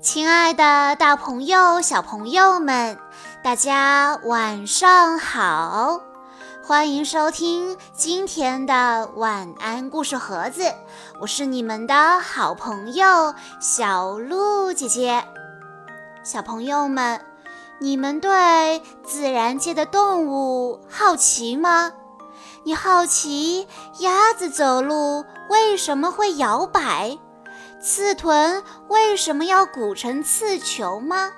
亲爱的，大朋友、小朋友们，大家晚上好！欢迎收听今天的晚安故事盒子，我是你们的好朋友小鹿姐姐。小朋友们，你们对自然界的动物好奇吗？你好奇鸭子走路为什么会摇摆？刺豚为什么要鼓成刺球吗？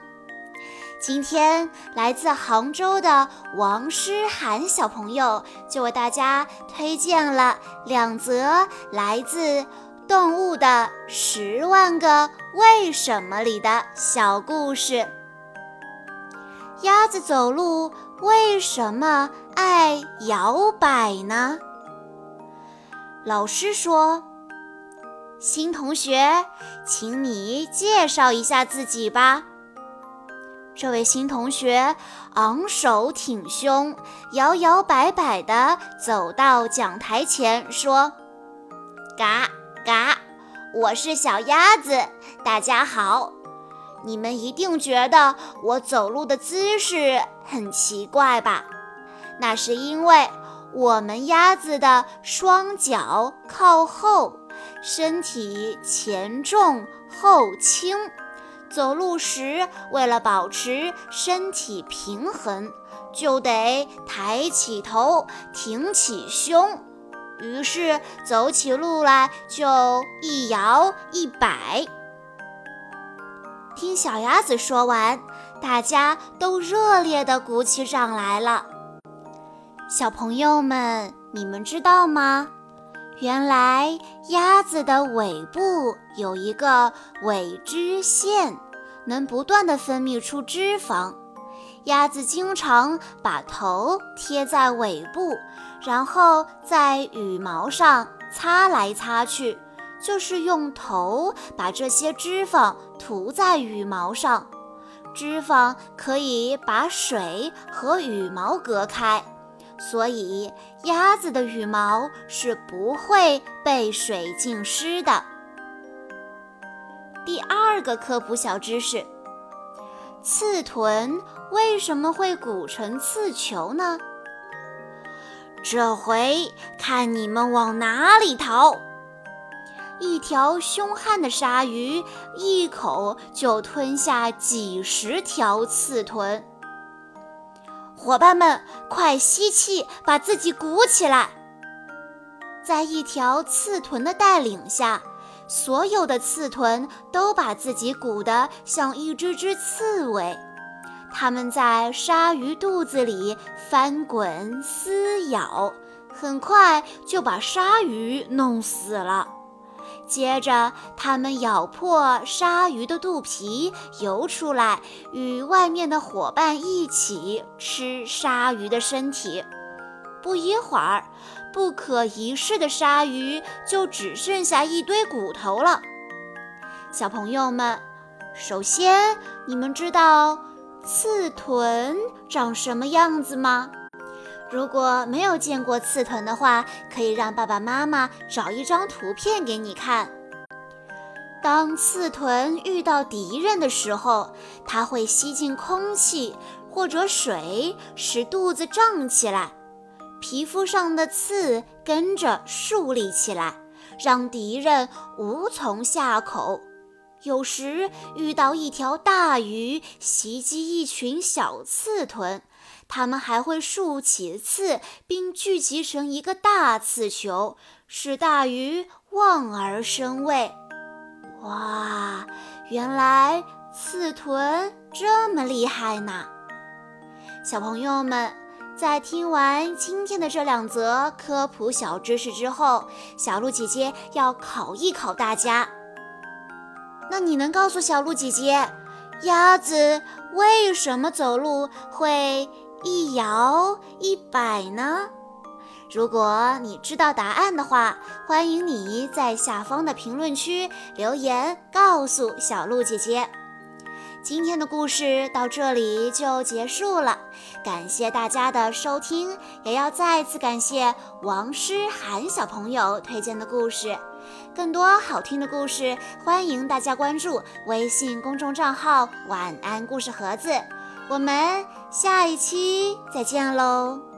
今天来自杭州的王诗涵小朋友就为大家推荐了两则来自《动物的十万个为什么》里的小故事。鸭子走路为什么爱摇摆呢？老师说。新同学，请你介绍一下自己吧。这位新同学昂首挺胸，摇摇摆摆地走到讲台前，说：“嘎嘎，我是小鸭子，大家好。你们一定觉得我走路的姿势很奇怪吧？那是因为我们鸭子的双脚靠后。”身体前重后轻，走路时为了保持身体平衡，就得抬起头，挺起胸，于是走起路来就一摇一摆。听小鸭子说完，大家都热烈地鼓起掌来了。小朋友们，你们知道吗？原来鸭子的尾部有一个尾脂腺，能不断地分泌出脂肪。鸭子经常把头贴在尾部，然后在羽毛上擦来擦去，就是用头把这些脂肪涂在羽毛上。脂肪可以把水和羽毛隔开。所以，鸭子的羽毛是不会被水浸湿的。第二个科普小知识：刺豚为什么会鼓成刺球呢？这回看你们往哪里逃！一条凶悍的鲨鱼一口就吞下几十条刺豚。伙伴们，快吸气，把自己鼓起来！在一条刺豚的带领下，所有的刺豚都把自己鼓得像一只只刺猬。它们在鲨鱼肚子里翻滚撕咬，很快就把鲨鱼弄死了。接着，它们咬破鲨鱼的肚皮，游出来，与外面的伙伴一起吃鲨鱼的身体。不一会儿，不可一世的鲨鱼就只剩下一堆骨头了。小朋友们，首先，你们知道刺豚长什么样子吗？如果没有见过刺豚的话，可以让爸爸妈妈找一张图片给你看。当刺豚遇到敌人的时候，它会吸进空气或者水，使肚子胀起来，皮肤上的刺跟着竖立起来，让敌人无从下口。有时遇到一条大鱼袭击一群小刺豚。它们还会竖起刺，并聚集成一个大刺球，使大鱼望而生畏。哇，原来刺豚这么厉害呢！小朋友们，在听完今天的这两则科普小知识之后，小鹿姐姐要考一考大家。那你能告诉小鹿姐姐，鸭子为什么走路会？一摇一摆呢？如果你知道答案的话，欢迎你在下方的评论区留言告诉小鹿姐姐。今天的故事到这里就结束了，感谢大家的收听，也要再次感谢王诗涵小朋友推荐的故事。更多好听的故事，欢迎大家关注微信公众账号“晚安故事盒子”。我们下一期再见喽！